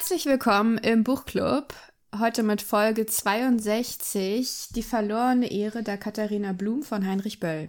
Herzlich willkommen im Buchclub. Heute mit Folge 62, Die verlorene Ehre der Katharina Blum von Heinrich Böll.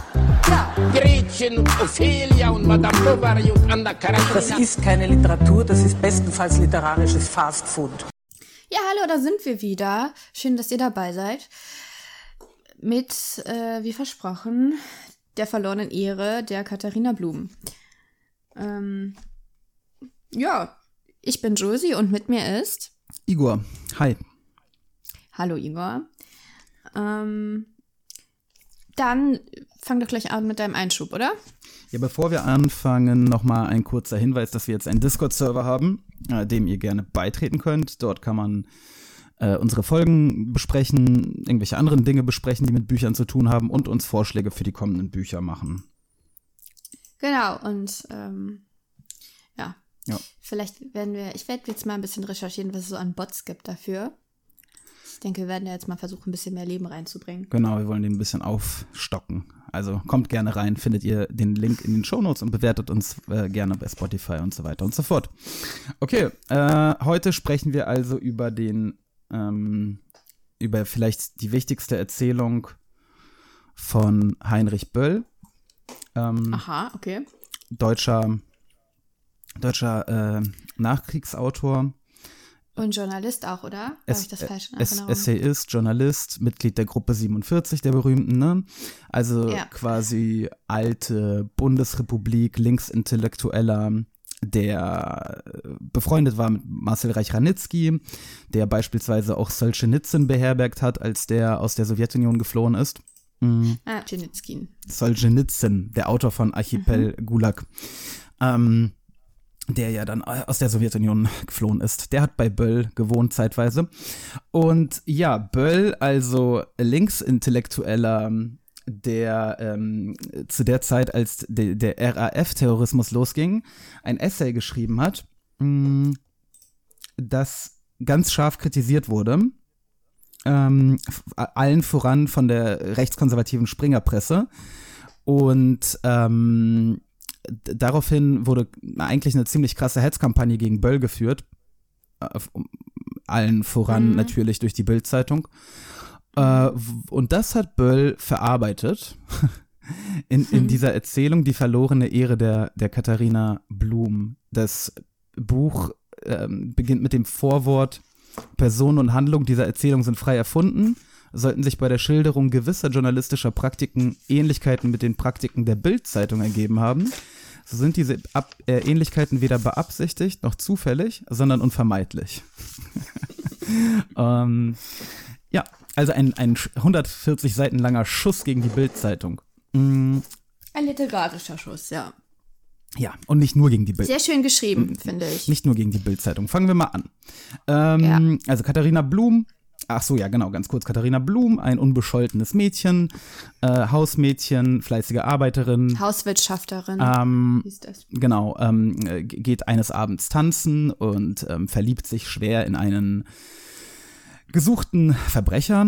Gretchen und Ophelia und Madame Bovary und Anna Karenina. Das ist keine Literatur, das ist bestenfalls literarisches Fastfood. Ja, hallo, da sind wir wieder. Schön, dass ihr dabei seid. Mit, äh, wie versprochen, der verlorenen Ehre der Katharina Blum. Ähm, ja, ich bin Josie und mit mir ist. Igor, hi. Hallo Igor. Ähm, dann fang doch gleich an mit deinem Einschub, oder? Ja, bevor wir anfangen, nochmal ein kurzer Hinweis, dass wir jetzt einen Discord-Server haben, äh, dem ihr gerne beitreten könnt. Dort kann man äh, unsere Folgen besprechen, irgendwelche anderen Dinge besprechen, die mit Büchern zu tun haben und uns Vorschläge für die kommenden Bücher machen. Genau, und ähm, ja. Ja. Vielleicht werden wir, ich werde jetzt mal ein bisschen recherchieren, was es so an Bots gibt dafür. Ich denke, wir werden ja jetzt mal versuchen, ein bisschen mehr Leben reinzubringen. Genau, wir wollen den ein bisschen aufstocken. Also kommt gerne rein, findet ihr den Link in den Shownotes und bewertet uns äh, gerne bei Spotify und so weiter und so fort. Okay, äh, heute sprechen wir also über den, ähm, über vielleicht die wichtigste Erzählung von Heinrich Böll, ähm, Aha, okay. deutscher, deutscher äh, Nachkriegsautor. Und Journalist auch, oder? Habe Es- ich das falsch in Es-? Essayist, Journalist, Mitglied der Gruppe 47, der berühmten, ne? Also Ja. quasi alte Bundesrepublik, Linksintellektueller, der äh, befreundet war mit Marcel Reich-Ranitzky, der beispielsweise auch Solzhenitsyn beherbergt hat, als der aus der Sowjetunion geflohen ist. Mhm. ah. Solzhenitsyn, der Autor von Archipel Gulag, ähm, der ja dann aus der Sowjetunion geflohen ist. Der hat bei Böll gewohnt zeitweise. Und ja, Böll, also Linksintellektueller, der ähm, zu der Zeit, als de, der RAF-Terrorismus losging, ein Essay geschrieben hat, mh, das ganz scharf kritisiert wurde ähm, allen voran von der rechtskonservativen Springerpresse. Und ähm, daraufhin wurde eigentlich eine ziemlich krasse Hetzkampagne gegen Böll geführt. Allen voran Mhm. natürlich durch die Bildzeitung. Äh, und das hat Böll verarbeitet in, in dieser Erzählung Die verlorene Ehre der, der Katharina Blum. Das Buch ähm, beginnt mit dem Vorwort Person und Handlung dieser Erzählung sind frei erfunden, sollten sich bei der Schilderung gewisser journalistischer Praktiken Ähnlichkeiten mit den Praktiken der Bild-Zeitung ergeben haben, so sind diese Ab äh, Ähnlichkeiten weder beabsichtigt noch zufällig, sondern unvermeidlich. ähm, ja, also ein, ein 140 Seiten langer Schuss gegen die Bild-Zeitung. Mm, Ein literarischer Schuss, ja. ja, und nicht nur gegen die Bild. Sehr schön geschrieben, finde ich. Nicht nur gegen die Bildzeitung. Fangen wir mal an. Ähm, Also Katharina Blum. Ach so, ja, genau, ganz kurz. Katharina Blum, ein unbescholtenes Mädchen, äh, Hausmädchen, fleißige Arbeiterin. Hauswirtschafterin. Ähm, hieß das. genau, ähm, äh, geht eines Abends tanzen und ähm, verliebt sich schwer in einen gesuchten Verbrecher.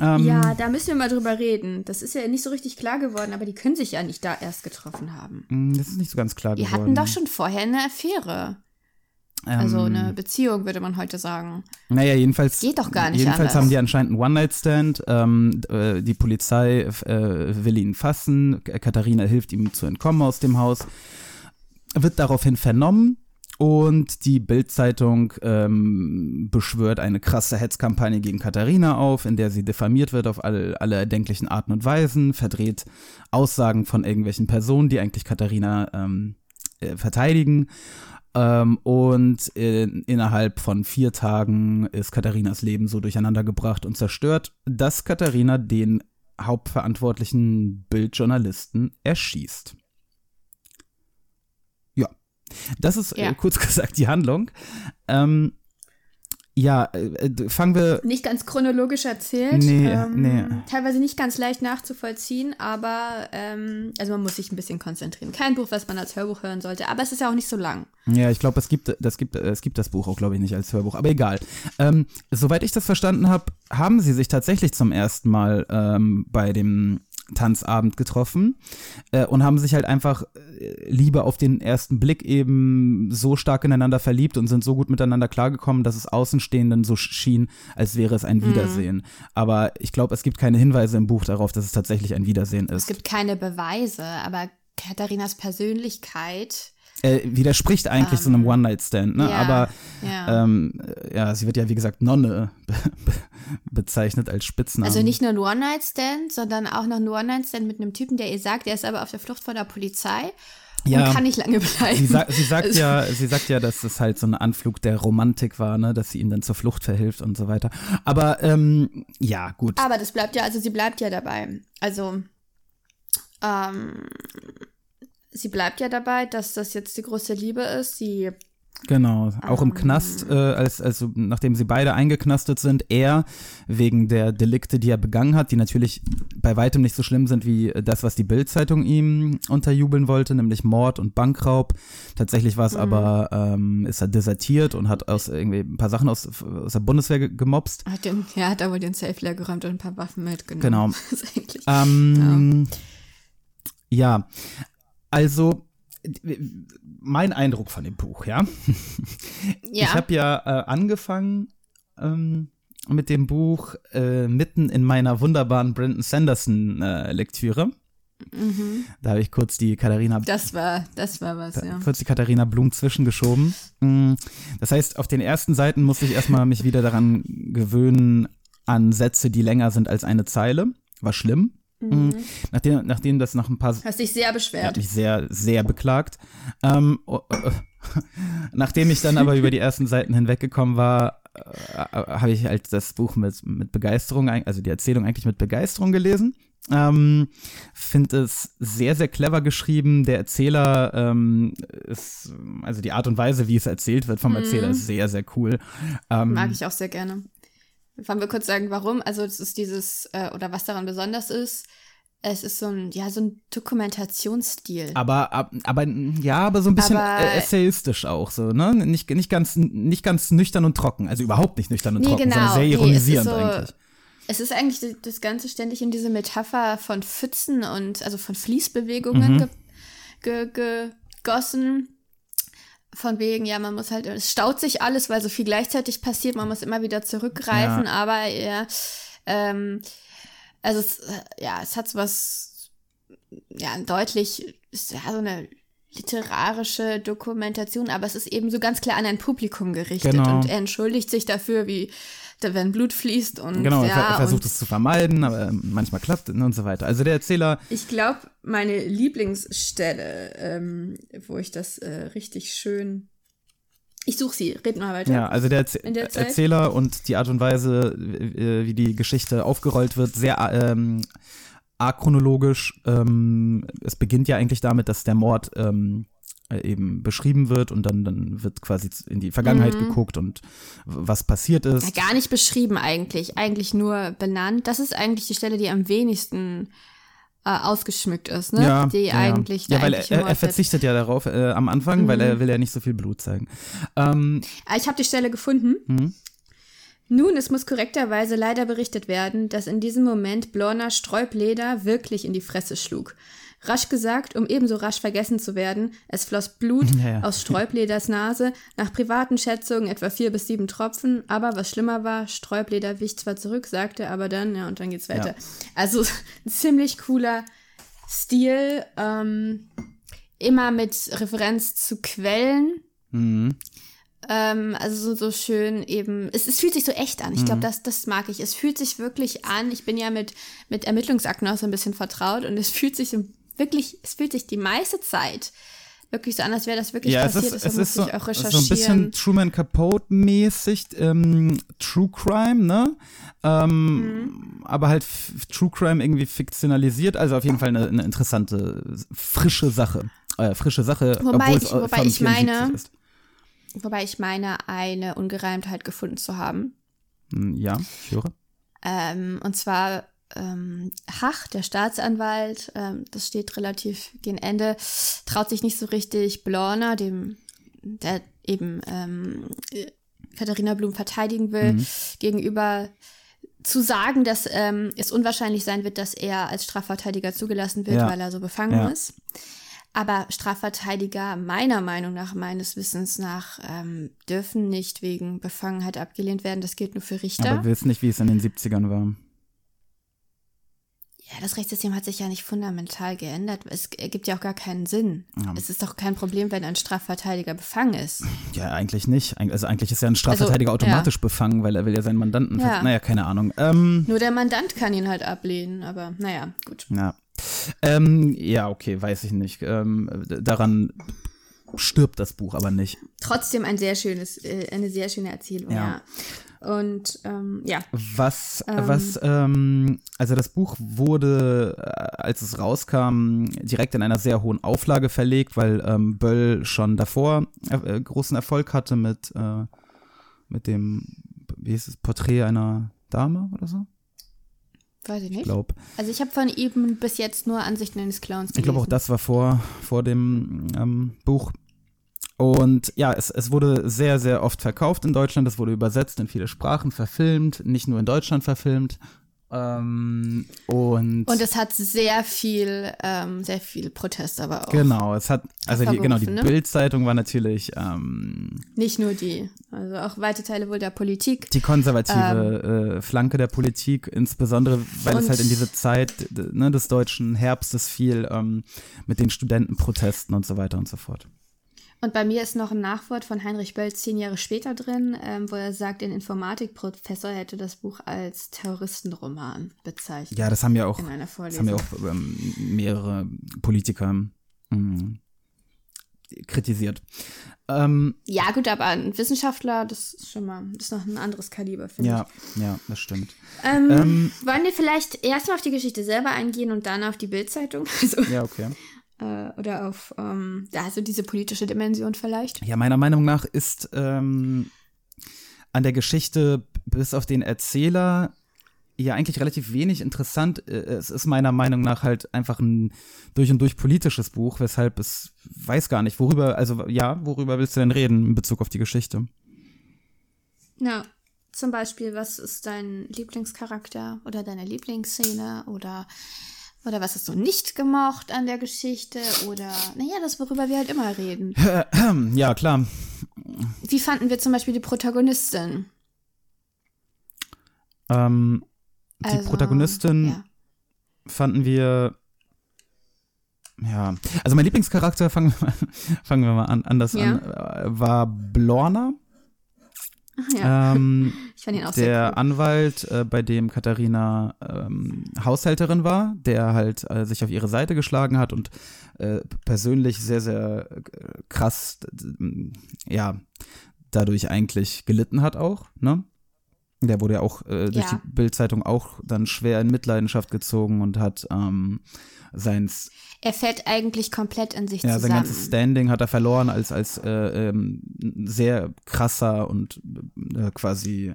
Ähm, Ja, da müssen wir mal drüber reden. Das ist ja nicht so richtig klar geworden, aber die können sich ja nicht da erst getroffen haben. mh, Das ist nicht so ganz klar Die geworden. hatten doch schon vorher eine Affäre. Also Ähm, eine Beziehung, würde man heute sagen. Naja, jedenfalls. Geht doch gar nicht Jedenfalls anders. haben die anscheinend einen One-Night-Stand. Ähm, äh, die Polizei äh, will ihn fassen. Katharina hilft ihm zu entkommen aus dem Haus. Wird daraufhin vernommen. Und die Bild-Zeitung ähm, beschwört eine krasse Hetzkampagne gegen Katharina auf, in der sie diffamiert wird auf alle, alle erdenklichen Arten und Weisen, verdreht Aussagen von irgendwelchen Personen, die eigentlich Katharina ähm, äh, verteidigen. Ähm, und in, innerhalb von vier Tagen ist Katharinas Leben so durcheinandergebracht und zerstört, dass Katharina den hauptverantwortlichen Bildjournalisten erschießt. Ja, das ist Ja. äh, kurz gesagt die Handlung. Ähm, ja, äh, fangen wir. Nicht ganz chronologisch erzählt. Nee, ähm, nee. Teilweise nicht ganz leicht nachzuvollziehen, aber ähm, also man muss sich ein bisschen konzentrieren. Kein Buch, was man als Hörbuch hören sollte, aber es ist ja auch nicht so lang. Ja, ich glaube, es gibt, das gibt, es gibt das Buch auch, glaube ich, nicht als Hörbuch. Aber egal. Ähm, soweit ich das verstanden habe, haben sie sich tatsächlich zum ersten Mal ähm, bei dem Tanzabend getroffen äh, und haben sich halt einfach äh, Liebe auf den ersten Blick eben so stark ineinander verliebt und sind so gut miteinander klargekommen, dass es Außenstehenden so schien, als wäre es ein Mhm. Wiedersehen. Aber ich glaube, es gibt keine Hinweise im Buch darauf, dass es tatsächlich ein Wiedersehen Es ist. gibt keine Beweise, aber Katharinas Persönlichkeit. Äh, widerspricht eigentlich so einem One-Night-Stand, ne? Ähm, ja, Aber ja. ähm, ja, sie wird ja, wie gesagt, Nonne be be bezeichnet als Spitzname. Also nicht nur ein One-Night-Stand, sondern auch noch ein One-Night-Stand mit einem Typen, der ihr sagt, er ist aber auf der Flucht vor der Polizei Ja. und kann nicht lange bleiben. Sie, sa sie, sagt Also- ja, sie sagt ja, dass es halt so ein Anflug der Romantik war, ne, dass sie ihm dann zur Flucht verhilft und so weiter. Aber ähm, ja, gut. Aber das bleibt ja, also sie bleibt ja dabei. Also, ähm, sie bleibt ja dabei, dass das jetzt die große Liebe ist. Sie, Genau. Auch im Ähm. Knast, äh, als, also nachdem sie beide eingeknastet sind, er wegen der Delikte, die er begangen hat, die natürlich bei weitem nicht so schlimm sind wie das, was die Bild-Zeitung ihm unterjubeln wollte, nämlich Mord und Bankraub. Tatsächlich Mhm. war es aber, ähm, ist er desertiert und hat aus irgendwie ein paar Sachen aus, aus der Bundeswehr ge- gemobst. hat den, ja, hat aber den Safe leer geräumt und ein paar Waffen mitgenommen. Genau. Das ist eigentlich, Ähm, ja. Also mein Eindruck von dem Buch, ja. ja. Ich habe ja äh, angefangen ähm, mit dem Buch äh, mitten in meiner wunderbaren Brandon Sanderson äh, Lektüre. Da habe ich kurz die Katharina Mhm. das war, das war was, ja. kurz die Katharina Blum zwischengeschoben. Mm, Das heißt, auf den ersten Seiten musste ich erstmal mich wieder daran gewöhnen an Sätze, die länger sind als eine Zeile. War schlimm. Mm, Nachdem, nachdem das nach ein paar Hast dich sehr er hat beschwert. mich sehr, sehr beklagt. Ähm, oh, oh, oh. Nachdem ich dann aber über die ersten Seiten hinweggekommen war, äh, habe ich halt das Buch mit, mit Begeisterung, also die Erzählung eigentlich mit Begeisterung gelesen. Ähm, Finde es sehr, sehr clever geschrieben. Der Erzähler ähm, ist, also die Art und Weise, wie es erzählt wird vom Erzähler, ist sehr, sehr cool. Ähm, Mag ich auch sehr gerne. Wollen wir kurz sagen, warum? Also, es ist dieses, äh, oder was daran besonders ist, es ist so ein, ja, so ein Dokumentationsstil. Aber, ab- aber ja, aber so ein bisschen Aber- äh, essayistisch auch so, ne? Nicht, nicht, ganz, nicht ganz nüchtern und trocken. Also überhaupt nicht nüchtern und Nee, trocken, genau. sondern sehr Nee, es ironisierend so- eigentlich. Es ist eigentlich das Ganze ständig in diese Metapher von Pfützen und also von Fließbewegungen Mhm. ge ge gegossen. Von wegen, ja, man muss halt, es staut sich alles, weil so viel gleichzeitig passiert, man muss immer wieder zurückgreifen, Ja. aber ja, ähm, also es, ja, es hat so was, ja, deutlich, ist ja so eine literarische Dokumentation, aber es ist eben so ganz klar an ein Publikum gerichtet Genau. und er entschuldigt sich dafür, wie wenn Blut fließt und Genau, ja, er versucht es zu vermeiden, aber ähm, manchmal klappt es und so weiter. Also der Erzähler, ich glaube, meine Lieblingsstelle, ähm, wo ich das äh, richtig schön. Ich suche sie, red mal weiter. ja, also der der? Erzähler und die Art und Weise, äh, wie die Geschichte aufgerollt wird, sehr ähm, achronologisch. Ähm, es beginnt ja eigentlich damit, dass der Mord ähm, äh, eben beschrieben wird und dann, dann wird quasi in die Vergangenheit geguckt und was passiert ist. Gar nicht beschrieben eigentlich, eigentlich nur benannt. Das ist eigentlich die Stelle, die am wenigsten äh, ausgeschmückt ist, ne? Ja, die ja, eigentlich ja, weil er, er, er verzichtet ja darauf äh, am Anfang, weil er will ja nicht so viel Blut zeigen. Ähm, Ah, Ich habe die Stelle gefunden. Mhm. Nun, es muss korrekterweise leider berichtet werden, dass in diesem Moment Blorner Sträubleder wirklich in die Fresse schlug. Rasch gesagt, um ebenso rasch vergessen zu werden, es floss Blut Ja, aus Sträubleders Nase, nach privaten Schätzungen etwa vier bis sieben Tropfen, aber was schlimmer war, Sträubleder wich zwar zurück, sagte aber dann, ja, und dann geht's weiter. Ja. Also ein ziemlich cooler Stil, ähm, immer mit Referenz zu Quellen. mhm. Ähm, also so, schön eben, es, es fühlt sich so echt an. Mhm. Ich glaube, das, das mag ich. Es fühlt sich wirklich an. Ich bin ja mit, mit Ermittlungsakten auch so ein bisschen vertraut und es fühlt sich so wirklich, es fühlt sich die meiste Zeit wirklich so an, als wäre das wirklich Ja, es passiert. ist, Deshalb es ist musste so, ich auch es ist recherchieren. so ein bisschen Truman Capote-mäßig, ähm, True Crime, ne? Ähm, Mhm. Aber halt True Crime irgendwie fiktionalisiert, also auf jeden Fall eine, eine interessante, frische Sache. Äh, frische Sache, Wobei ich- es wobei ich meine- 74 ist. wobei ich meine, eine Ungereimtheit gefunden zu haben. Hm, Ja, ich höre. Ähm, und zwar ähm, Hach, der Staatsanwalt, ähm, das steht relativ gegen Ende, traut sich nicht so richtig Blorner, dem, der eben ähm, äh, Katharina Blum verteidigen will, gegenüber zu sagen, dass ähm, es unwahrscheinlich sein wird, dass er als Strafverteidiger zugelassen wird, Ja. weil er so befangen Ja. ist. Aber Strafverteidiger meiner Meinung nach, meines Wissens nach, ähm, dürfen nicht wegen Befangenheit abgelehnt werden. Das gilt nur für Richter. Aber wir wissen nicht, wie es in den 70ern war. Ja, das Rechtssystem hat sich ja nicht fundamental geändert. Es ergibt ja auch gar keinen Sinn. Es ist doch kein Problem, wenn ein Strafverteidiger befangen ist. Ja, eigentlich nicht. Also eigentlich ist ja ein Strafverteidiger Also, automatisch befangen, weil er will ja seinen Mandanten. Ja. Naja, keine Ahnung. Ähm, Nur der Mandant kann ihn halt ablehnen, aber naja, gut. ja. Ähm, ja, okay, weiß ich nicht. Ähm, daran stirbt das Buch aber nicht. Trotzdem ein sehr schönes, äh, eine sehr schöne Erzählung, Ja. ja. Und ähm, ja, Was, Ähm. was, ähm, also das Buch wurde, äh, als es rauskam, direkt in einer sehr hohen Auflage verlegt, weil ähm, Böll schon davor äh, großen Erfolg hatte mit, äh, mit dem, wie hieß es, Porträt einer Dame oder so? weiß ich Ich nicht. glaube. Also ich habe von ihm bis jetzt nur Ansichten eines Clowns gelesen. Ich glaube auch das war vor, vor dem ähm, Buch. Und ja, es, es wurde sehr, sehr oft verkauft in Deutschland. Es wurde übersetzt in viele Sprachen, verfilmt, nicht nur in Deutschland verfilmt. Ähm, und, Und es hat sehr viel, ähm, sehr viel Protest aber auch. genau, es hat, also die, genau, die ne? Bild-Zeitung war natürlich ähm, Nicht nur die. Also auch weite Teile wohl der Politik. die konservative äh, Flanke der Politik, insbesondere weil es Ähm. Halt in diese Zeit ne, des deutschen Herbstes fiel ähm, mit den Studentenprotesten und so weiter und so fort. Und bei mir ist noch ein Nachwort von Heinrich Böll zehn Jahre später drin, ähm, wo er sagt, ein Informatikprofessor hätte das Buch als Terroristenroman bezeichnet. Ja, das haben ja auch, das haben ja auch ähm, mehrere Politiker mh, kritisiert. Ähm, Ja, gut, aber ein Wissenschaftler, das ist schon mal, das ist noch ein anderes Kaliber, finde ja, ja, das stimmt. ich. Ähm, Ähm, wollen wir vielleicht erstmal auf die Geschichte selber eingehen und dann auf die Bildzeitung? Also, ja, okay. Äh, oder auf, ähm, ja, also diese politische Dimension vielleicht. Ja, meiner Meinung nach ist ähm, an der Geschichte bis auf den Erzähler ja eigentlich relativ wenig interessant. Äh, Es ist meiner Meinung nach halt einfach ein durch und durch politisches Buch, weshalb es weiß gar nicht, worüber, also ja, worüber willst du denn reden in Bezug auf die Geschichte? Ja, zum Beispiel, was ist dein Lieblingscharakter oder deine Lieblingsszene oder, oder was hast du nicht gemocht an der Geschichte oder, naja, das, worüber wir halt immer reden. Ja, klar. Wie fanden wir zum Beispiel die Protagonistin? Ähm, die Also, Protagonistin Ja. fanden wir. Ja, also mein Lieblingscharakter, fangen wir mal, fangen wir mal an, anders Ja. an, äh, war Blorna. ja. Ähm, ich fand ihn auch der sehr cool. Anwalt, äh, bei dem Katharina ähm, Haushälterin war, der halt äh, sich auf ihre Seite geschlagen hat und äh, persönlich sehr, sehr äh, krass, d- ja, dadurch eigentlich gelitten hat auch, ne? Der wurde ja auch äh, durch Ja. die Bildzeitung auch dann schwer in Mitleidenschaft gezogen und hat ähm, sein Er fällt eigentlich komplett in sich ja, sein zusammen. ganzes Standing hat er verloren als, als äh, ähm, sehr krasser und äh, quasi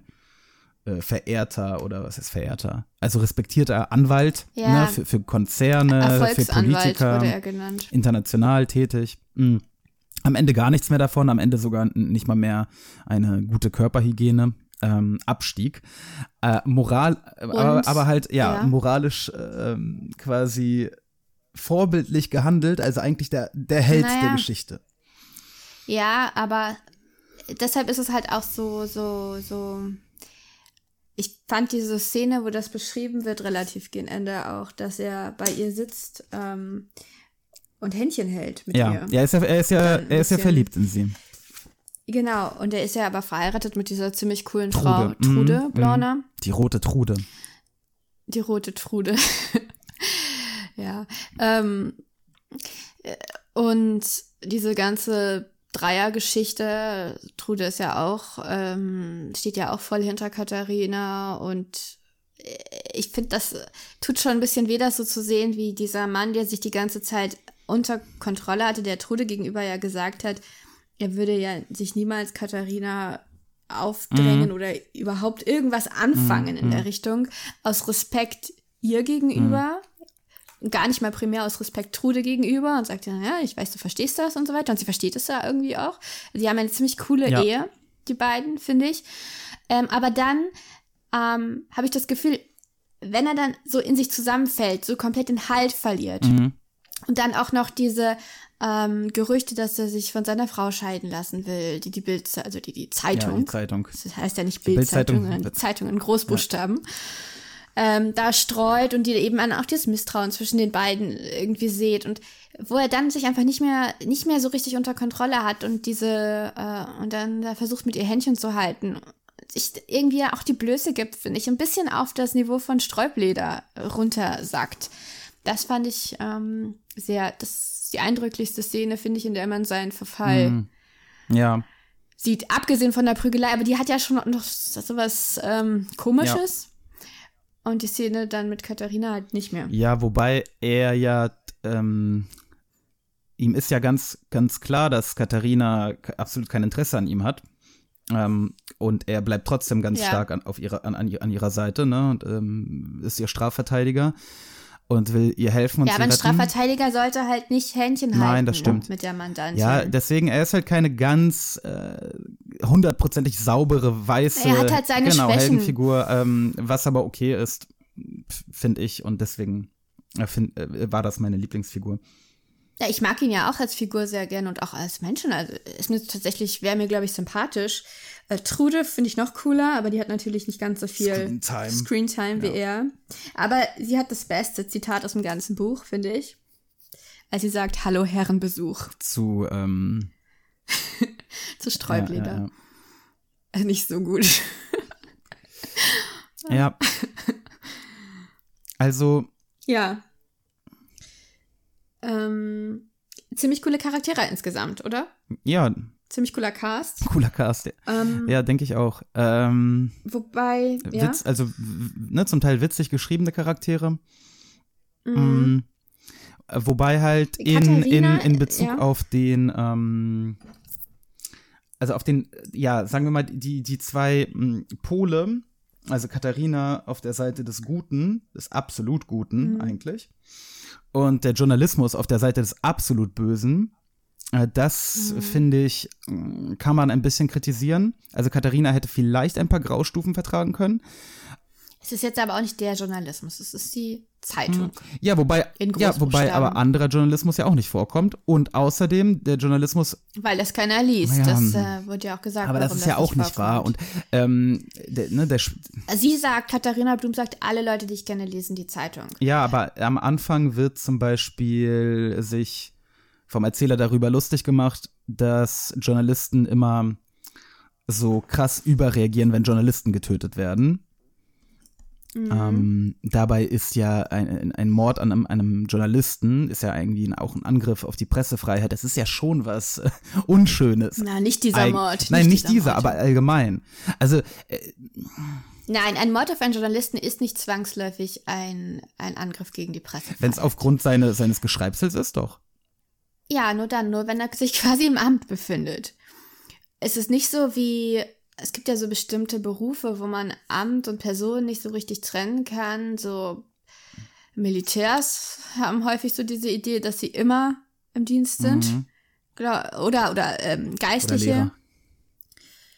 äh, verehrter oder was ist verehrter? Also respektierter Anwalt Ja. ne, für, für Konzerne, für Politiker, wurde er genannt. international tätig. Mhm. Am Ende gar nichts mehr davon, am Ende sogar nicht mal mehr eine gute Körperhygiene. Ähm, Abstieg. Äh, Moral, äh, aber, aber halt, ja, ja. moralisch ähm, quasi vorbildlich gehandelt, also eigentlich der, der Held der Naja. Geschichte. Ja, aber deshalb ist es halt auch so, so, so. Ich fand diese Szene, wo das beschrieben wird, relativ gegen Ende auch, dass er bei ihr sitzt ähm, und Händchen hält mit Ja, ihr. ja, ist ja er ist ja, er ist ja verliebt in sie. Genau, und er ist ja aber verheiratet mit dieser ziemlich coolen Trude. Frau, Mhm, Trude, mhm. Blauner. Die rote Trude. Die rote Trude. ja. Ähm, äh, und diese ganze Dreiergeschichte, Trude ist ja auch, ähm, steht ja auch voll hinter Katharina und äh, ich finde, das tut schon ein bisschen weh, das so zu sehen, wie dieser Mann, der sich die ganze Zeit unter Kontrolle hatte, der Trude gegenüber ja gesagt hat, er würde ja sich niemals Katharina aufdrängen Mhm. oder überhaupt irgendwas anfangen in der Richtung aus Respekt ihr gegenüber. Gar nicht mal primär aus Respekt Trude gegenüber und sagt ja, ja, ich weiß, du verstehst das und so weiter. Und sie versteht es ja irgendwie auch. Die haben eine ziemlich coole Ja. Ehe, die beiden, finde ich. Ähm, aber dann ähm, habe ich das Gefühl, wenn er dann so in sich zusammenfällt, so komplett den Halt verliert Mhm. und dann auch noch diese ähm, Gerüchte, dass er sich von seiner Frau scheiden lassen will, die die Bild, also die die Ja, Zeitung, die Zeitung. das heißt ja nicht Bildzeitung, Bild-Zeitung. sondern Zeitung in Großbuchstaben, ähm, da streut und die eben dann auch dieses Misstrauen zwischen den beiden irgendwie sieht und wo er dann sich einfach nicht mehr nicht mehr so richtig unter Kontrolle hat und diese äh, und dann da versucht mit ihr Händchen zu halten sich irgendwie auch die Blöße gibt, finde ich, ein bisschen auf das Niveau von Sträubleder runtersackt. Das fand ich ähm, sehr, das ist die eindrücklichste Szene, finde ich, in der man seinen Verfall Mhm. Ja, sieht, abgesehen von der Prügelei, aber die hat ja schon noch sowas ähm, Komisches. Und die Szene dann mit Katharina halt nicht mehr. ja, wobei er ja, ähm, ihm ist ja ganz, ganz klar, dass Katharina absolut kein Interesse an ihm hat. Ähm, und er bleibt trotzdem ganz Ja. stark an, auf ihrer, an, an ihrer Seite, ne? Und ähm, ist ihr Strafverteidiger und will ihr helfen und Ja, aber ein retten. Strafverteidiger sollte halt nicht Händchen Nein, halten das stimmt. mit der Mandantin. Ja, deswegen, er ist halt keine ganz äh, hundertprozentig saubere, weiße Er hat halt seine genau, Schwächen. Heldenfigur, ähm, was aber okay ist, finde ich. Und deswegen äh, find, äh, war das meine Lieblingsfigur. Ja, ich mag ihn ja auch als Figur sehr gern und auch als Menschen. Also ist mir tatsächlich, wäre mir, glaube ich, sympathisch. Äh, Trude finde ich noch cooler, aber die hat natürlich nicht ganz so viel Screentime. Screentime wie er. Aber sie hat das beste Zitat aus dem ganzen Buch, finde ich. Als sie sagt, Hallo Herrenbesuch Zu, ähm, zu Sträubleder. ja, ja, Äh, Nicht so gut. ja. ja. Also, ja. Ähm, ziemlich coole Charaktere insgesamt, oder? ja, Ziemlich cooler Cast. cooler Cast. Ja, Ähm, ja denke ich auch. Ähm, Wobei, ja. Witz, also ne, zum Teil witzig geschriebene Charaktere. Mhm. Mm, Wobei halt in, in, Katharina, in Bezug ja. auf den, ähm, also auf den, ja, sagen wir mal, die, die zwei mm, Pole, also Katharina auf der Seite des Guten, des absolut Guten Mhm. eigentlich, und der Journalismus auf der Seite des absolut Bösen, das Mhm. finde ich, mm, kann man ein bisschen kritisieren. Also Katharina hätte vielleicht ein paar Graustufen vertragen können. Es ist jetzt aber auch nicht der Journalismus, es ist die Zeitung. Ja, wobei, ja, wobei aber anderer Journalismus ja auch nicht vorkommt. Und außerdem, der Journalismus, Weil das keiner liest. Ja, das hm. äh, wurde ja auch gesagt. aber das ist ja auch nicht wahr. Und ähm, der, ne, der, Sie sagt, Katharina Blum sagt, alle Leute, die ich kenne, lesen die Zeitung. ja, aber am Anfang wird zum Beispiel sich vom Erzähler darüber lustig gemacht, dass Journalisten immer so krass überreagieren, wenn Journalisten getötet werden. Mhm. Ähm, dabei ist ja ein, ein Mord an einem, einem Journalisten, ist ja irgendwie ein, auch ein Angriff auf die Pressefreiheit. Das ist ja schon was äh, Unschönes. Na, nicht dieser Eig- Mord. Nein, nicht, dieser, Mord. aber allgemein. Also, äh, Nein, ein Mord auf einen Journalisten ist nicht zwangsläufig ein, ein Angriff gegen die Presse. wenn es aufgrund seine, seines Geschreibsels ist, doch. Ja, nur dann, nur wenn er sich quasi im Amt befindet. Es ist nicht so wie, es gibt ja so bestimmte Berufe, wo man Amt und Person nicht so richtig trennen kann. So Militärs haben häufig so diese Idee, dass sie immer im Dienst sind. Mhm. Oder, oder, oder ähm, Oder Geistliche. Lehrer.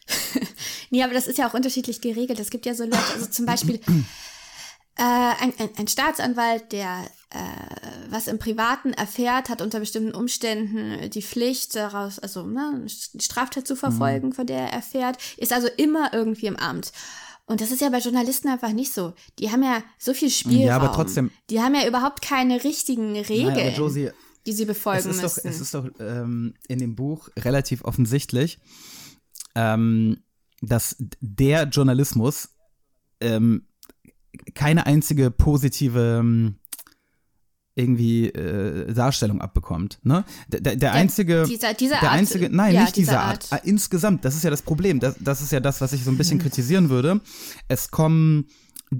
Nee, aber das ist ja auch unterschiedlich geregelt. Es gibt ja so Leute, also zum Beispiel äh, ein, ein, ein Staatsanwalt, der was im Privaten erfährt, hat unter bestimmten Umständen die Pflicht daraus, also ne, die Straftat zu verfolgen, von der er erfährt, ist also immer irgendwie im Amt. Und das ist ja bei Journalisten einfach nicht so. Die haben ja so viel Spielraum. Ja, aber trotzdem- Die haben ja überhaupt keine richtigen Regeln, aber Josie, die sie es befolgen ist doch, müssen. es ist doch ähm, in dem Buch relativ offensichtlich, ähm, dass der Journalismus ähm, keine einzige positive ähm, irgendwie äh, Darstellung abbekommt. Ne? Der, der, der einzige, dieser- dieser der Art- einzige, nein, ja, nicht dieser Art. Art. Ah, Insgesamt, das ist ja das Problem. Das, das ist ja das, was ich so ein bisschen kritisieren würde. Es kommen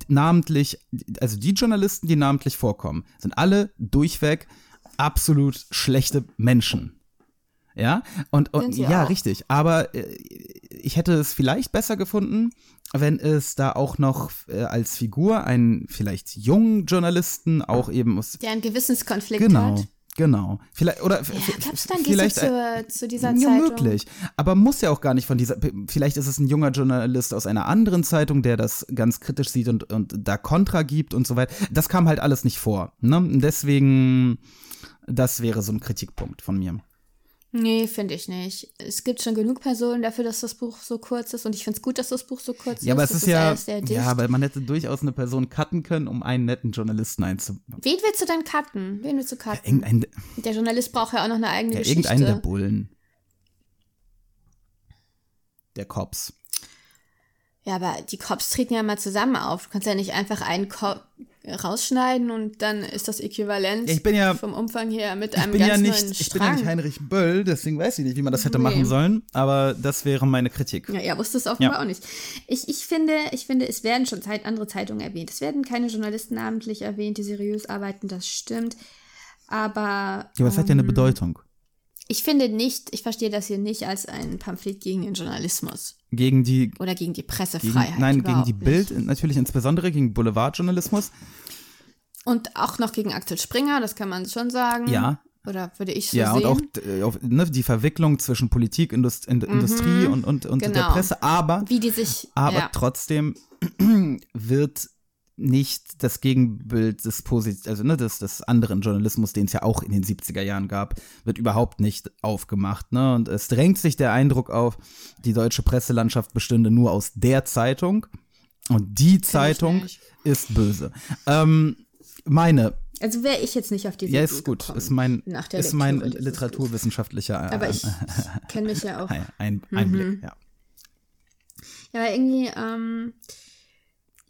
namentlich, also die Journalisten, die namentlich vorkommen, sind alle durchweg absolut schlechte Menschen. Ja, und, und ja, auch. richtig. Aber äh, ich hätte es vielleicht besser gefunden, wenn es da auch noch äh, als Figur einen vielleicht jungen Journalisten auch eben aus. Der einen Gewissenskonflikt Genau, hat. genau. Vielleicht oder Ja, f- gab's dann vielleicht diese zu, zu dieser ja, Zeitung? möglich. Aber muss ja auch gar nicht von dieser. Vielleicht ist es ein junger Journalist aus einer anderen Zeitung, der das ganz kritisch sieht und, und da Kontra gibt und so weiter. Das kam halt alles nicht vor. Ne? Deswegen, das wäre so ein Kritikpunkt von mir. Nee, finde ich nicht. Es gibt schon genug Personen dafür, dass das Buch so kurz ist und ich finde es gut, dass das Buch so kurz ist. Ja, aber es Das ist ja. Ja, aber man hätte durchaus eine Person cutten können, um einen netten Journalisten einzubauen. Wen willst du dann cutten? Wen willst du cutten? Irgendein, der Journalist braucht ja auch noch eine eigene ja, Geschichte. irgendeinen der Bullen. Der Cops. Ja, aber die Cops treten ja mal zusammen auf. Du kannst ja nicht einfach einen Cop rausschneiden und dann ist das Äquivalent Ja, ich bin ja- vom Umfang her mit Ich einem bin, ganz ja nicht, neuen ich bin ja nicht Heinrich Böll, deswegen weiß ich nicht, wie man das hätte Nee. machen sollen. Aber das wäre meine Kritik. Ja, er wusste es offenbar Ja. auch nicht. Ich, ich, finde, ich finde, es werden schon Zeit, andere Zeitungen erwähnt. Es werden keine Journalisten namentlich erwähnt, die seriös arbeiten, das stimmt. Aber Ja, aber es hat ja eine ähm, Bedeutung. Ich finde nicht, ich verstehe das hier nicht als ein Pamphlet gegen den Journalismus Gegen die oder gegen die Gegen, Pressefreiheit. nein, gegen die nicht. Bild, natürlich insbesondere gegen Boulevardjournalismus. Und auch noch gegen Axel Springer, das kann man schon sagen. Ja. Oder würde ich so Ja, sehen. und auch äh, ne, die Verwicklung zwischen Politik, Indust in, Industrie und, und, und der Genau. Presse. Aber, Wie die sich. aber ja. trotzdem wird nicht das Gegenbild des Posit also ne, des, des anderen Journalismus, den es ja auch in den 70er Jahren gab, wird überhaupt nicht aufgemacht. Ne? Und es drängt sich der Eindruck auf, die deutsche Presselandschaft bestünde nur aus der Zeitung. Und die Zeitung nicht. ist böse. Ähm, meine Also wäre ich jetzt nicht auf diese Ja, Idee ist gut. gekommen Ist mein, nach der ist mein literaturwissenschaftlicher äh, Aber ich, ich kenne mich ja auch. ein, ein Einblick. Ja. Ja, aber irgendwie, ähm,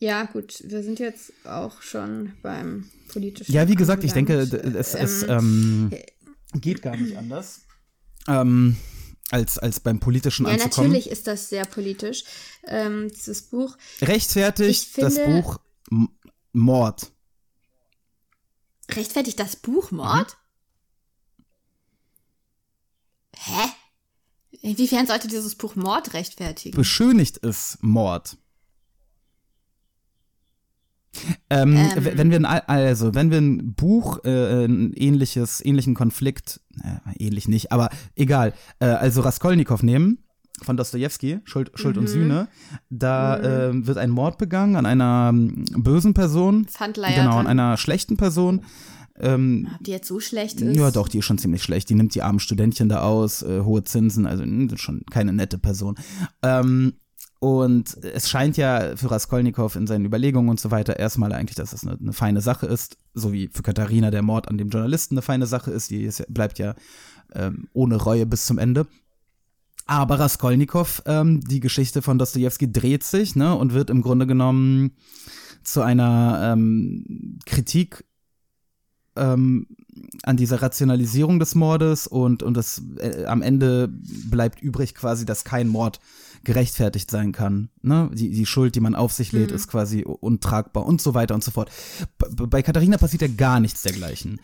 ja, gut, wir sind jetzt auch schon beim politischen. ja, wie gesagt, ich denke, es, es ähm, geht gar nicht anders, ähm, als, als beim Politischen ja, anzukommen. natürlich ist das sehr politisch, ähm, dieses Buch. Rechtfertigt Ich das finde- Buch M Mord. Rechtfertigt das Buch Mord? Hä? Inwiefern sollte dieses Buch Mord rechtfertigen? Beschönigt es Mord. Ähm, Ähm. Wenn wir ein, Al- also wenn wir ein Buch äh, ein ähnliches ähnlichen Konflikt äh, ähnlich nicht, aber egal, äh, also Raskolnikow nehmen von Dostojewski Schuld, Schuld und Sühne, da ähm, wird ein Mord begangen an einer ähm, bösen Person, Pfandleierin. genau an einer schlechten Person. Ähm, Ob die jetzt so schlecht ist? ja, doch, die ist schon ziemlich schlecht. Die nimmt die armen Studentchen da aus, äh, hohe Zinsen, also schon keine nette Person. Ähm, und es scheint ja für Raskolnikow in seinen Überlegungen und so weiter erstmal eigentlich, dass es eine, eine feine Sache ist, so wie für Katharina der Mord an dem Journalisten eine feine Sache ist, die ist, bleibt ja ähm, ohne Reue bis zum Ende. Aber Raskolnikow, ähm, die Geschichte von Dostoevsky dreht sich, ne, und wird im Grunde genommen zu einer ähm, Kritik ähm, an dieser Rationalisierung des Mordes und, und es, äh, am Ende bleibt übrig quasi, dass kein Mord gerechtfertigt sein kann. Ne? Die, die Schuld, die man auf sich lädt, ist quasi untragbar und so weiter und so fort. B bei Katharina passiert ja gar nichts dergleichen.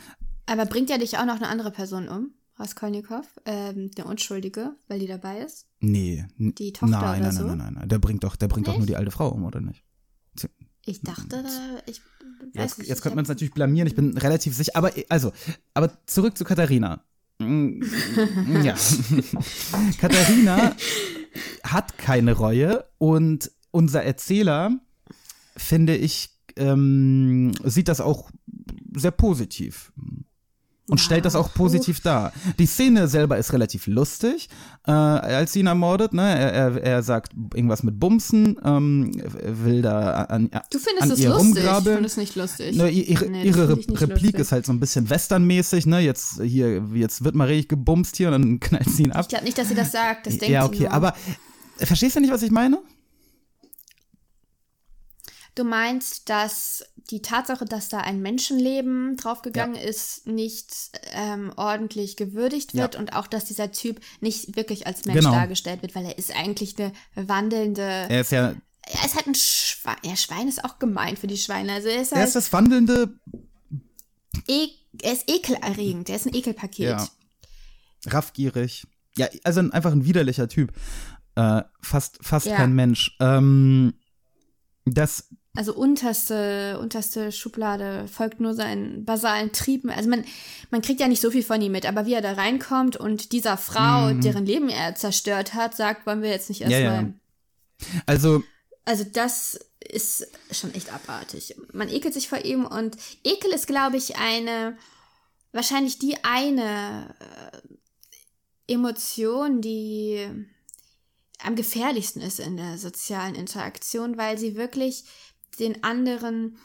Aber bringt ja dich auch noch eine andere Person um? Raskolnikow, ähm, der Unschuldige, weil die dabei ist? Nee. Die Tochter nein, oder nein, so? nein, nein, nein. Der bringt doch, der bringt doch nur die alte Frau um, oder nicht? Ich dachte, da, ich jetzt, nicht, jetzt könnte man es natürlich blamieren, ich bin relativ sicher. Aber also, aber zurück zu Katharina. Ja. Katharina hat keine Reue und unser Erzähler, finde ich, ähm, sieht das auch sehr positiv. Und stellt das auch positiv dar. Die Szene selber ist relativ lustig, äh, als sie ihn ermordet. Ne? Er, er, er sagt irgendwas mit Bumsen, ähm, will da an, Du findest an es ihr lustig? Ich finde es nicht lustig. Ne, ihre Nee, ihre Replik lustig. ist halt so ein bisschen westernmäßig, ne? Jetzt hier, jetzt wird mal richtig gebumst hier und dann knallt sie ihn ab. Ich glaube nicht, dass sie das sagt. Das denkt ja, sie okay, nur. aber verstehst du nicht, was ich meine? Du meinst, dass die Tatsache, dass da ein Menschenleben draufgegangen ist, nicht ähm, ordentlich gewürdigt wird Ja. und auch, dass dieser Typ nicht wirklich als Mensch Genau. dargestellt wird, weil er ist eigentlich eine wandelnde. Er ist ja, er ist halt ein Schwein. Ja, Schwein ist auch gemein für die Schweine. Also er ist er halt ist das wandelnde, e er ist ekelerregend. Er ist ein Ekelpaket. Ja. raffgierig. Ja, also ein, einfach ein widerlicher Typ. Äh, fast fast Ja. kein Mensch. Ähm, das, Also unterste, unterste Schublade folgt nur seinen basalen Trieben. Also man, man kriegt ja nicht so viel von ihm mit, aber wie er da reinkommt und dieser Frau, deren Leben er zerstört hat, sagt, wollen wir jetzt nicht Mhm. Ja, erstmal. ja. also Also das ist schon echt abartig. Man ekelt sich vor ihm und Ekel ist, glaube ich, eine, wahrscheinlich die eine äh, Emotion, die am gefährlichsten ist in der sozialen Interaktion, weil sie wirklich den anderen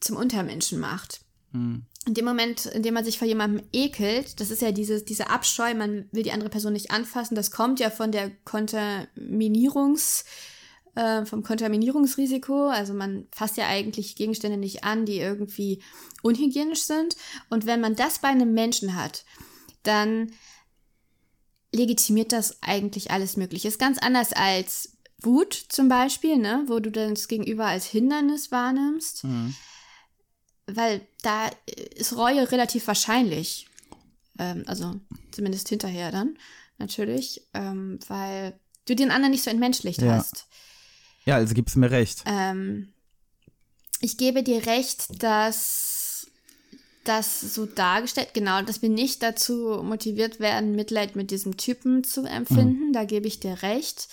zum Untermenschen macht. hm, In dem Moment, in dem man sich vor jemandem ekelt, das ist ja dieses, dieser Abscheu, man will die andere Person nicht anfassen, das kommt ja von der Kontaminierungs, äh, vom Kontaminierungsrisiko. Also man fasst ja eigentlich Gegenstände nicht an, die irgendwie unhygienisch sind. Und wenn man das bei einem Menschen hat, dann legitimiert das eigentlich alles Mögliche. Ist ganz anders als Wut zum Beispiel, ne, wo du das Gegenüber als Hindernis wahrnimmst hm. weil da ist Reue relativ wahrscheinlich. Ähm, also zumindest hinterher dann, natürlich, ähm, weil du den anderen nicht so entmenschlicht Ja. hast. ja, also gibst mir recht. Ähm, ich gebe dir recht, dass das so dargestellt, genau, dass wir nicht dazu motiviert werden, Mitleid mit diesem Typen zu empfinden. Da gebe ich dir recht.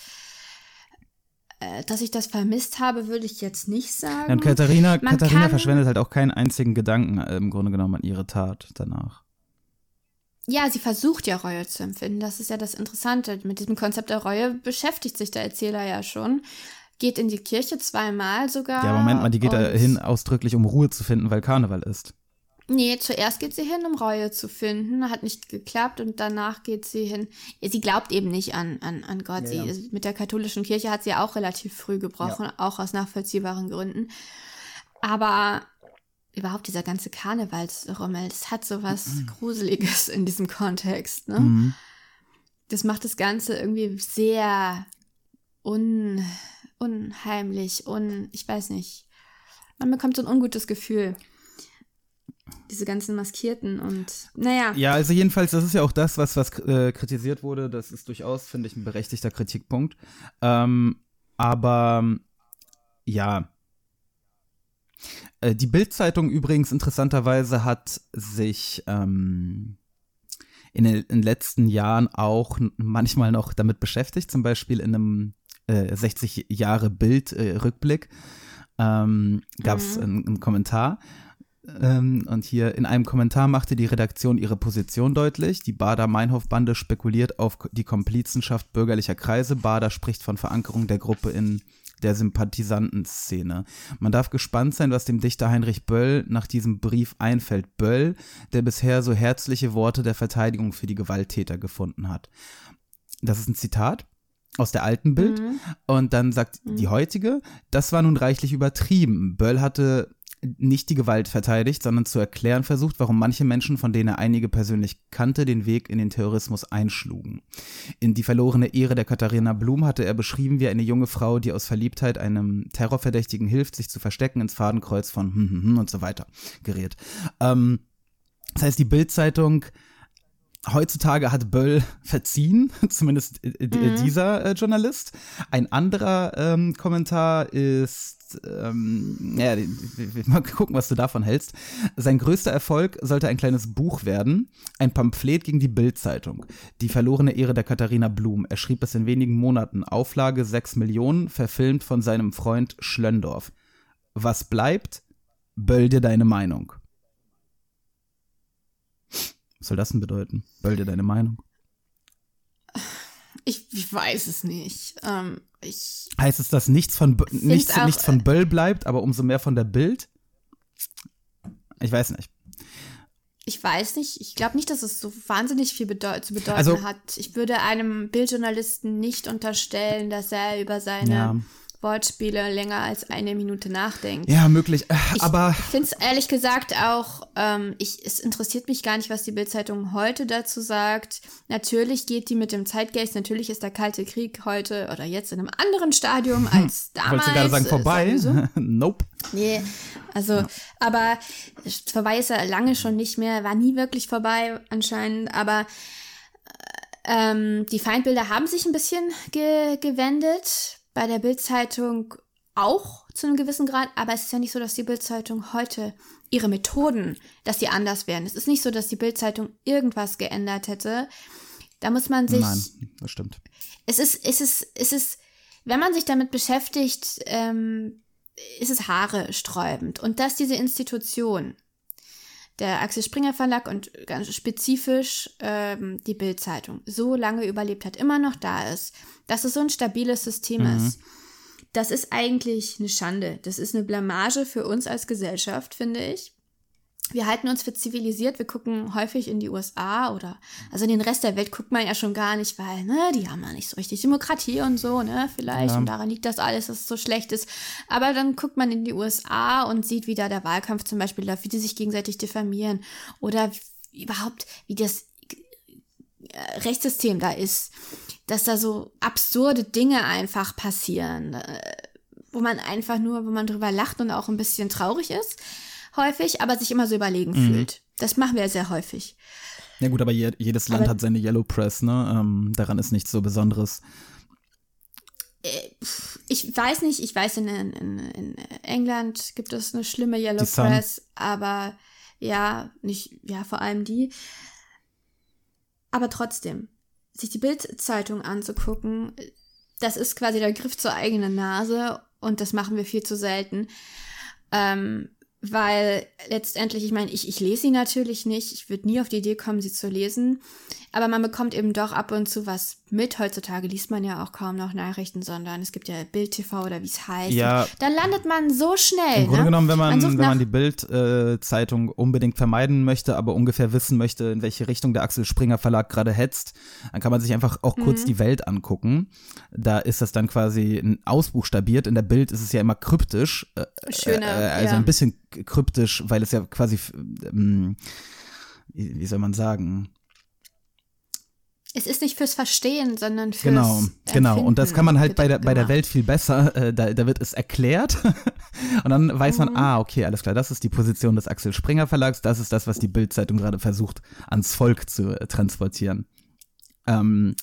Äh, Dass ich das vermisst habe, würde ich jetzt nicht sagen. Ja, und Katharina, Man Katharina kann- verschwendet halt auch keinen einzigen Gedanken äh, im Grunde genommen an ihre Tat danach. Ja, sie versucht ja Reue zu empfinden. Das ist ja das Interessante. Mit diesem Konzept der Reue beschäftigt sich der Erzähler ja schon. Geht in die Kirche zweimal sogar. Ja, Moment mal, die geht da hin ausdrücklich, um Ruhe zu finden, weil Karneval ist. Nee, zuerst geht sie hin, um Reue zu finden. Hat nicht geklappt und danach geht sie hin. Sie glaubt eben nicht an, an, an Gott. Ja, ja. Sie, mit der katholischen Kirche hat sie auch relativ früh gebrochen, auch aus nachvollziehbaren Gründen. Aber überhaupt dieser ganze Karnevalsrummel, das hat so was Gruseliges in diesem Kontext. Ne? Mhm. Das macht das Ganze irgendwie sehr un, unheimlich, un, ich weiß nicht. Man bekommt so ein ungutes Gefühl. Diese ganzen Maskierten und naja. Ja, also jedenfalls, das ist ja auch das, was, was äh, kritisiert wurde. Das ist durchaus, finde ich, ein berechtigter Kritikpunkt. Ähm, aber ja. Äh, die Bild-Zeitung übrigens interessanterweise hat sich ähm, in den, in den letzten Jahren auch manchmal noch damit beschäftigt, zum Beispiel in einem äh, 60 Jahre Bild-Rückblick ähm, gab es Mhm. einen, einen Kommentar. Ähm, und hier in einem Kommentar machte die Redaktion ihre Position deutlich. Die Bader-Meinhof-Bande spekuliert auf die Komplizenschaft bürgerlicher Kreise. Bader spricht von Verankerung der Gruppe in der Sympathisantenszene. Man darf gespannt sein, was dem Dichter Heinrich Böll nach diesem Brief einfällt. Böll, der bisher so herzliche Worte der Verteidigung für die Gewalttäter gefunden hat. Das ist ein Zitat aus der alten Bild. Mhm. Und dann sagt die heutige, das war nun reichlich übertrieben. Böll hatte nicht die Gewalt verteidigt, sondern zu erklären versucht, warum manche Menschen, von denen er einige persönlich kannte, den Weg in den Terrorismus einschlugen. In Die verlorene Ehre der Katharina Blum hatte er beschrieben, wie eine junge Frau, die aus Verliebtheit einem Terrorverdächtigen hilft, sich zu verstecken, ins Fadenkreuz von hm, hm, hm und so weiter gerät. Ähm, das heißt, die Bildzeitung heutzutage hat Böll verziehen, zumindest äh, äh, dieser äh, Journalist. Ein anderer ähm, Kommentar ist, ähm, ja, mal gucken, was du davon hältst. Sein größter Erfolg sollte ein kleines Buch werden, ein Pamphlet gegen die Bildzeitung. Die verlorene Ehre der Katharina Blum. Er schrieb es in wenigen Monaten. Auflage 6 Millionen, verfilmt von seinem Freund Schlöndorf. Was bleibt? Böll dir deine Meinung. Was soll das denn bedeuten? Böll dir deine Meinung. Ich, ich weiß es nicht. Ähm, ich, Heißt es, dass nichts von, nichts, auch, nichts von Böll bleibt, aber umso mehr von der Bild? Ich weiß nicht. ich weiß nicht. Ich glaube nicht, dass es so wahnsinnig viel bedeu zu bedeuten Also- hat. Ich würde einem Bildjournalisten nicht unterstellen, dass er über seine Ja. Wortspiele länger als eine Minute nachdenkt. Ja, möglich. Äh, Ich aber finde es ehrlich gesagt auch, ähm, ich, es interessiert mich gar nicht, was die Bildzeitung heute dazu sagt. Natürlich geht die mit dem Zeitgeist, natürlich ist der Kalte Krieg heute oder jetzt in einem anderen Stadium als damals. wolltest du gerade sagen, äh, vorbei? sowieso. nope. Nee, also, aber vorbei ist er lange schon nicht mehr, war nie wirklich vorbei anscheinend, aber äh, ähm, die Feindbilder haben sich ein bisschen ge gewendet, bei der Bildzeitung auch zu einem gewissen Grad, aber es ist ja nicht so, dass die Bildzeitung heute ihre Methoden, dass die anders wären. Es ist nicht so, dass die Bildzeitung irgendwas geändert hätte. Da muss man sich. Nein, das stimmt. Es ist, es ist, es ist, wenn man sich damit beschäftigt, ähm, ist es Haare sträubend. Und dass diese Institution, der Axel Springer Verlag und ganz spezifisch ähm, die Bildzeitung so lange überlebt hat, immer noch da ist, dass es so ein stabiles System Mhm. ist, das ist eigentlich eine Schande. Das ist eine Blamage für uns als Gesellschaft, finde ich. Wir halten uns für zivilisiert, wir gucken häufig in die USA oder, also in den Rest der Welt guckt man ja schon gar nicht, weil, ne, die haben ja nicht so richtig Demokratie und so, ne, vielleicht, Ja. und daran liegt das alles, dass es so schlecht ist. Aber dann guckt man in die USA und sieht, wie da der Wahlkampf zum Beispiel läuft, wie die sich gegenseitig diffamieren oder wie, überhaupt, wie das äh, Rechtssystem da ist, dass da so absurde Dinge einfach passieren, äh, wo man einfach nur, wo man drüber lacht und auch ein bisschen traurig ist, häufig, aber sich immer so überlegen Mhm. fühlt. Das machen wir sehr häufig. Ja gut, aber je, jedes Land Aber- hat seine Yellow Press, ne? Ähm, daran ist nichts so Besonderes. Ich weiß nicht, ich weiß, in, in, in England gibt es eine schlimme Yellow Die Sun. Press, aber ja, nicht, ja, vor allem die. Aber trotzdem, sich die Bildzeitung anzugucken, das ist quasi der Griff zur eigenen Nase und das machen wir viel zu selten. Ähm, weil letztendlich, ich meine, ich, ich lese sie natürlich nicht, ich würde nie auf die Idee kommen, sie zu lesen, aber man bekommt eben doch ab und zu was mit. Heutzutage liest man ja auch kaum noch Nachrichten, sondern es gibt ja Bild TV oder wie es heißt. Ja. Dann landet man so schnell. Im Grunde ne? genommen, wenn man, sucht wenn man die Bild-Zeitung unbedingt vermeiden möchte, aber ungefähr wissen möchte, in welche Richtung der Axel Springer Verlag gerade hetzt, dann kann man sich einfach auch Mhm. kurz die Welt angucken. Da ist das dann quasi ein ausbuchstabiert. In der Bild ist es ja immer kryptisch. äh, Schöner, äh, also ja. ein bisschen kryptisch, weil es ja quasi, ähm, wie soll man sagen? Es ist nicht fürs Verstehen, sondern fürs Genau, genau. Und das kann man halt bei der, bei der. Welt viel besser. Äh, da, da wird es erklärt. und dann weiß Mhm. man, ah, okay, alles klar, das ist die Position des Axel Springer Verlags, das ist das, was die Bild-Zeitung gerade versucht, ans Volk zu äh, transportieren. Ähm,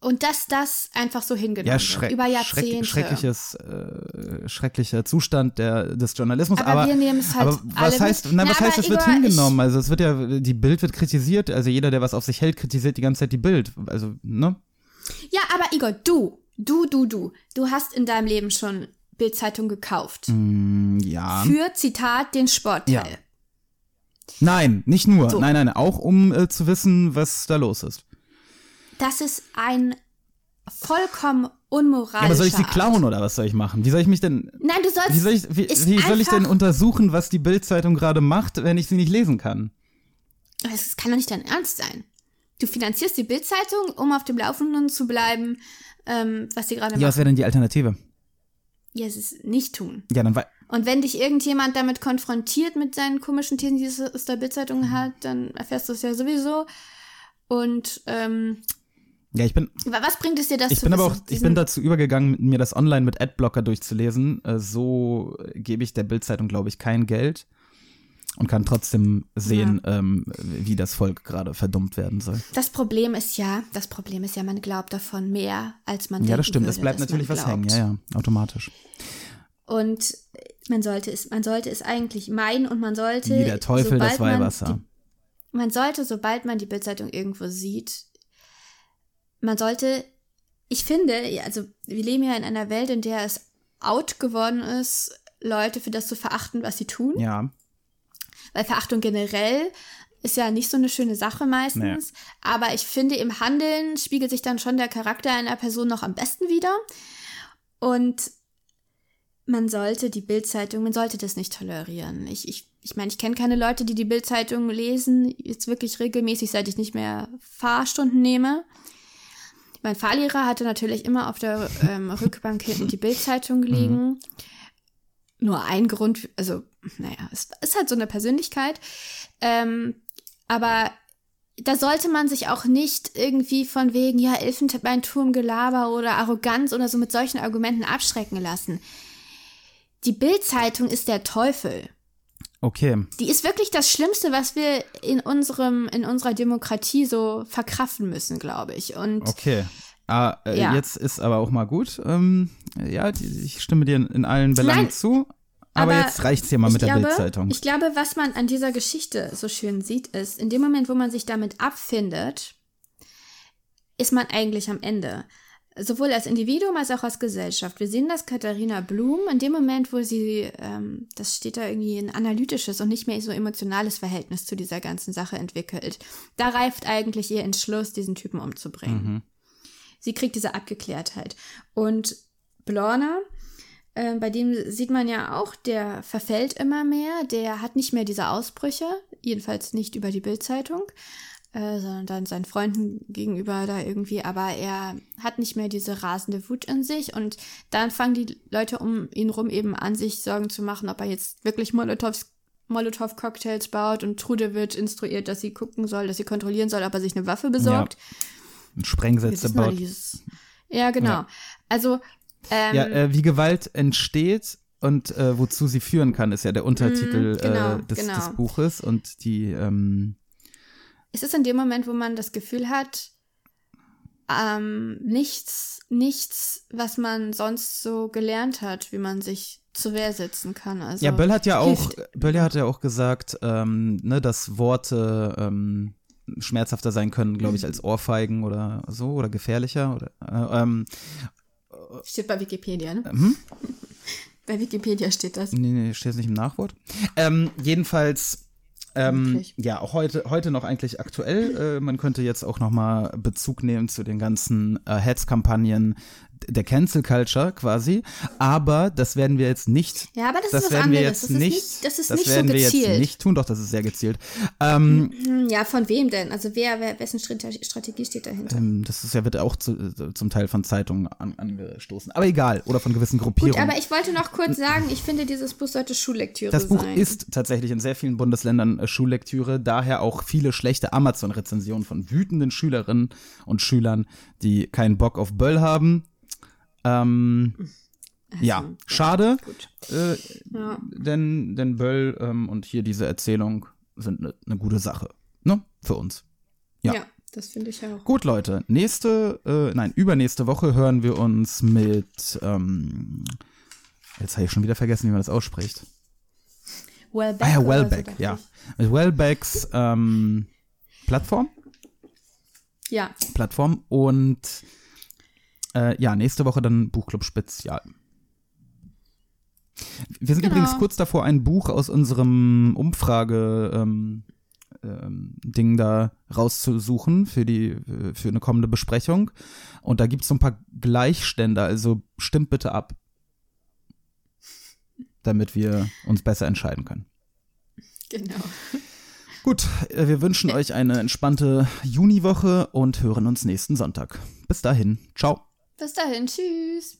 Und dass das einfach so hingenommen ja, wird. Über Jahrzehnte. schreck, schreckliches, äh, schrecklicher Zustand der, des Journalismus. Aber Aber, wir nehmen es halt aber was mit. heißt, na, Na, was heißt, aber es wird Igor, hingenommen? Also es wird ja, die Bild wird kritisiert, also jeder, der was auf sich hält, kritisiert die ganze Zeit die Bild. Also, ne? Ja, aber Igor, du, du, du, du, du hast in deinem Leben schon Bildzeitung gekauft. Mm, Ja. Für, Zitat, den Sportteil. Ja. Nein, nicht nur. So. Nein, nein, auch um äh, zu wissen, was da los ist. Das ist ein vollkommen unmoralischer Ja, aber soll ich sie klauen oder was soll ich machen? Wie soll ich mich denn Nein, du sollst. wie soll ich wie, wie soll ich denn untersuchen, was die Bildzeitung gerade macht, wenn ich sie nicht lesen kann? Das kann doch nicht dein Ernst sein. Du finanzierst die Bildzeitung, um auf dem Laufenden zu bleiben, ähm, was sie gerade Ja, was machen. wäre denn die Alternative? Ja, es ist nicht tun. Ja, dann Und wenn dich irgendjemand damit konfrontiert mit seinen komischen Thesen, die es aus der Bildzeitung hat, dann erfährst du es ja sowieso. Und ähm, ja, ich bin wa- was bringt es dir das ich zu bin aber auch ich bin dazu übergegangen, mir das online mit Adblocker durchzulesen. Äh, So gebe ich der Bildzeitung, glaube ich, kein Geld und kann trotzdem sehen, ähm, wie das Volk gerade verdummt werden soll. Das Problem ist ja, das Problem ist ja, man glaubt davon mehr, als man Ja, das stimmt. würde, Es bleibt natürlich was hängen. Ja, ja, automatisch. Und man sollte es, man sollte es eigentlich meiden und man sollte. Wie der Teufel das sobald man Weihwasser. Die, man sollte, sobald man die Bildzeitung irgendwo sieht, man sollte, ich finde, also wir leben ja in einer Welt, in der es out geworden ist, Leute für das zu verachten, was sie tun. Ja. Weil Verachtung generell ist ja nicht so eine schöne Sache meistens. Aber ich finde, im Handeln spiegelt sich dann schon der Charakter einer Person noch am besten wieder. Und man sollte die Bildzeitung, man sollte das nicht tolerieren. Ich, ich, ich meine, ich kenne keine Leute, die die Bildzeitung lesen, jetzt wirklich regelmäßig, seit ich nicht mehr Fahrstunden nehme. Mein Fahrlehrer hatte natürlich immer auf der ähm, Rückbank hinten die Bildzeitung gelegen. Nur ein Grund, also, naja, es ist halt so eine Persönlichkeit. Ähm, aber da sollte man sich auch nicht irgendwie von wegen, ja, Elfenbeinturmgelaber oder Arroganz oder so mit solchen Argumenten abschrecken lassen. die Bild-Zeitung ist der Teufel. Okay. Die ist wirklich das Schlimmste, was wir in unserem, in unserer Demokratie so verkraften müssen, glaube ich. Und Okay. Ah, äh, Ja. Jetzt ist aber auch mal gut. Ähm, ja, die, ich stimme dir in allen Belangen Nein, zu. Aber, aber jetzt reicht's hier mal mit der glaube, Bildzeitung. Ich glaube, was man an dieser Geschichte so schön sieht, ist, in dem Moment, wo man sich damit abfindet, ist man eigentlich am Ende. Sowohl als Individuum als auch als Gesellschaft. Wir sehen das Katharina Blum in dem Moment, wo sie, ähm, das steht da irgendwie ein analytisches und nicht mehr so emotionales Verhältnis zu dieser ganzen Sache entwickelt. Da reift eigentlich ihr Entschluss, diesen Typen umzubringen. Mhm. Sie kriegt diese Abgeklärtheit. Und Blorner, äh, bei dem sieht man ja auch, der verfällt immer mehr, der hat nicht mehr diese Ausbrüche, jedenfalls nicht über die Bildzeitung, äh, sondern dann seinen Freunden gegenüber da irgendwie, aber er hat nicht mehr diese rasende Wut in sich und dann fangen die Leute um ihn rum eben an, sich Sorgen zu machen, ob er jetzt wirklich Molotovs Molotow-Cocktails baut und Trude wird instruiert, dass sie gucken soll, dass sie kontrollieren soll, ob er sich eine Waffe besorgt. Wir Sprengsätze baut. Ja, genau. Ja. Also, ähm, Ja, äh, wie Gewalt entsteht und äh, wozu sie führen kann, ist ja der Untertitel Mhm, genau, äh, des, genau. des Buches und die, ähm, es ist in dem Moment, wo man das Gefühl hat, ähm, nichts, nichts, was man sonst so gelernt hat, wie man sich zur Wehr setzen kann. Also, ja, Böll hat ja auch, hilft. Böll hat ja auch gesagt, ähm, ne, dass Worte ähm, schmerzhafter sein können, glaube ich, Mhm. als Ohrfeigen oder so oder gefährlicher oder äh, ähm, Steht bei Wikipedia, ne? hm? Bei Wikipedia steht das. Nee, nee, steht nicht im Nachwort. Ähm, jedenfalls, ähm, ja, auch heute, heute noch eigentlich aktuell. Äh, man könnte jetzt auch noch mal Bezug nehmen zu den ganzen äh, Hetzkampagnen der Cancel Culture quasi. Aber das werden wir jetzt nicht. Ja, aber das, ist was werden wir anderes. jetzt das ist nicht. nicht, das ist nicht so werden wir gezielt. jetzt nicht tun. Doch, das ist sehr gezielt. Ähm, Hm, Ja, von wem denn? Also wer, wer wessen Strate- Strategie steht dahinter? ähm, das ist ja wird auch zu, äh, zum Teil von Zeitungen an, angestoßen. Aber egal. Oder von gewissen Gut, Gruppierungen. aber ich wollte noch kurz sagen, ich finde, dieses Buch sollte Schullektüre Das Buch sein. ist tatsächlich in sehr vielen Bundesländern äh, Schullektüre, daher auch viele schlechte Amazon-Rezensionen von wütenden Schülerinnen und Schülern, die keinen Bock auf Böll haben. Ähm, ja, schade, äh, Ja. denn, denn Böll ähm, und hier diese Erzählung sind eine ne gute Sache, ne, für uns. Ja. Ja. das finde ich auch. Gut, Leute, nächste, äh, nein, übernächste Woche hören wir uns mit, ähm, jetzt habe ich schon wieder vergessen, wie man das ausspricht. Wellbeck. Ah ja, oder so, ja. Mit Wellbecks ähm, Plattform, Ja, Plattform und äh, ja, nächste Woche dann Buchclub Spezial. Wir sind Genau. übrigens kurz davor, ein Buch aus unserem Umfrage ähm, ähm, Ding da rauszusuchen für die für eine kommende Besprechung. Und da gibt es so ein paar Gleichstände, also stimmt bitte ab. Damit wir uns besser entscheiden können. genau. Gut, äh, wir wünschen euch eine entspannte Juniwoche und hören uns nächsten Sonntag. Bis dahin, ciao. Bis dahin, tschüss.